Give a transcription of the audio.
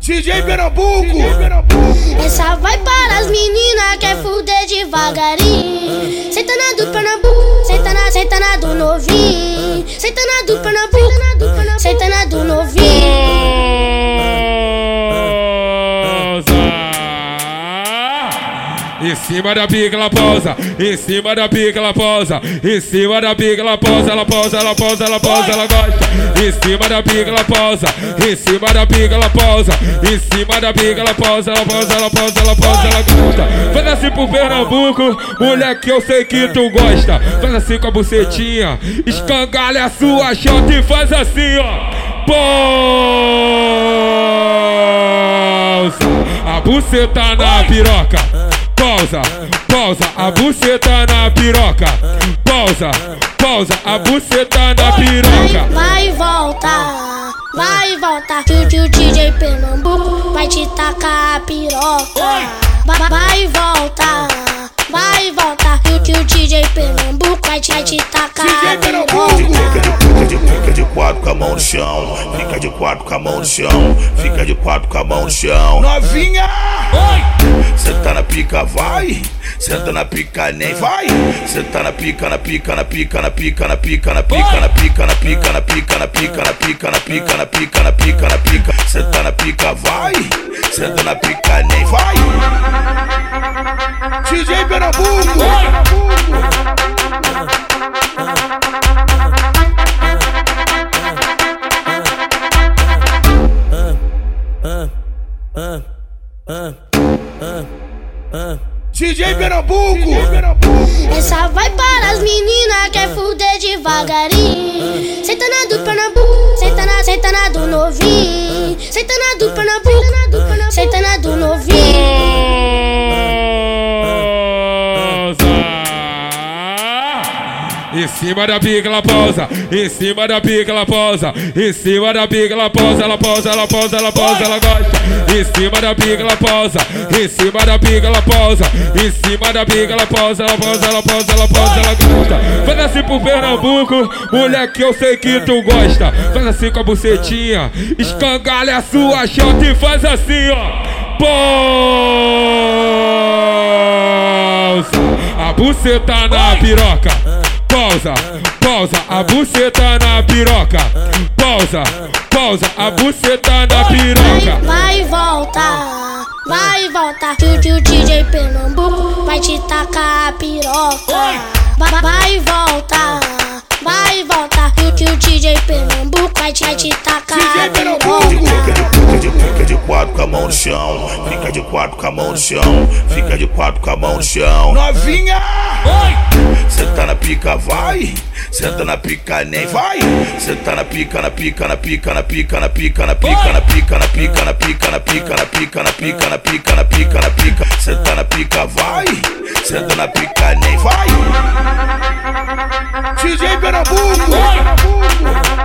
DJ Pernambuco! Essa vai para as meninas, quer fuder devagarinho. Senta na do Pernambuco, senta na, senta na do novinho. Senta na do Pernambuco, Em cima da pica ela pausa, em cima da pica ela pausa, em cima da pica ela pausa, ela pausa, ela pausa, ela pausa, ela gosta. Em cima da pica ela pausa, em cima da pica ela pausa, em cima da pica ela pausa, ela pausa, ela pausa, ela pausa, ela gosta. Faz assim pro Pernambuco, moleque, eu sei que tu gosta. Faz assim com a bucetinha, escangalha a sua chota e faz assim, ó. Pausa, a buceta na piroca pausa, pausa, a buceta na piroca. Pausa, pausa, a buceta na piroca. Vai, vai voltar, vai voltar. Tio DJ Pernambuco vai te tacar a piroca. Vai, vai voltar, vai voltar. Tio DJ Pernambuco vai te, vai te tacar a piroca. Fica de, fica de quatro com a mão no chão. Fica de quatro com a mão no chão. Fica de quatro com a mão no chão. Novinha! Pica, vai. Senta na pica, nem vai. Senta na pica, na pica, na pica, na pica, na pica, na pica, na pica, na pica, na pica, na pica, na pica, na pica, na pica, na pica, na pica. Senta na pica, vai. Senta na pica, nem vai. DJ Pernambuco! DJ Pernambuco! Essa vai para as meninas, quer fuder devagarinho. Senta na do Pernambuco, senta na, senta na do novinho. Senta na do Pernambuco, senta na do novinho. Em cima da pica ela pausa, em cima da pica ela pausa, em cima da pica ela pausa, ela pausa, ela pausa, ela pausa, ela gosta. Em cima da pica ela pausa, em cima da pica ela pausa, em cima da pica ela pausa, ela pausa, ela pausa, ela pausa, ela gosta. Faz assim pro Pernambuco, moleque, eu sei que tu gosta. Faz assim com a bucetinha, escangalha a sua chota e faz assim, ó. Pausa, a buceta na piroca pausa, pausa, a buceta na piroca. Pausa, pausa, a buceta na piroca. Vai voltar, vai voltar. Tio DJ Pernambuco vai te tacar a piroca. Vai, vai voltar, vai voltar. Tio DJ Pernambuco vai te, vai te tacar a piroca. Fica de, fica de quatro com a mão no chão. Fica de quatro com a mão no chão. Fica de quatro com a mão no chão. Novinha! Pica, vai. Senta na pica, nem vai. Senta na pica, na pica, na pica, na pica, na pica, na pica, na pica, na pica, na pica, na pica, na pica, na pica, na pica, na pica, na pica. Senta na pica, vai. Senta na pica, nem vai. DJ Pernambuco!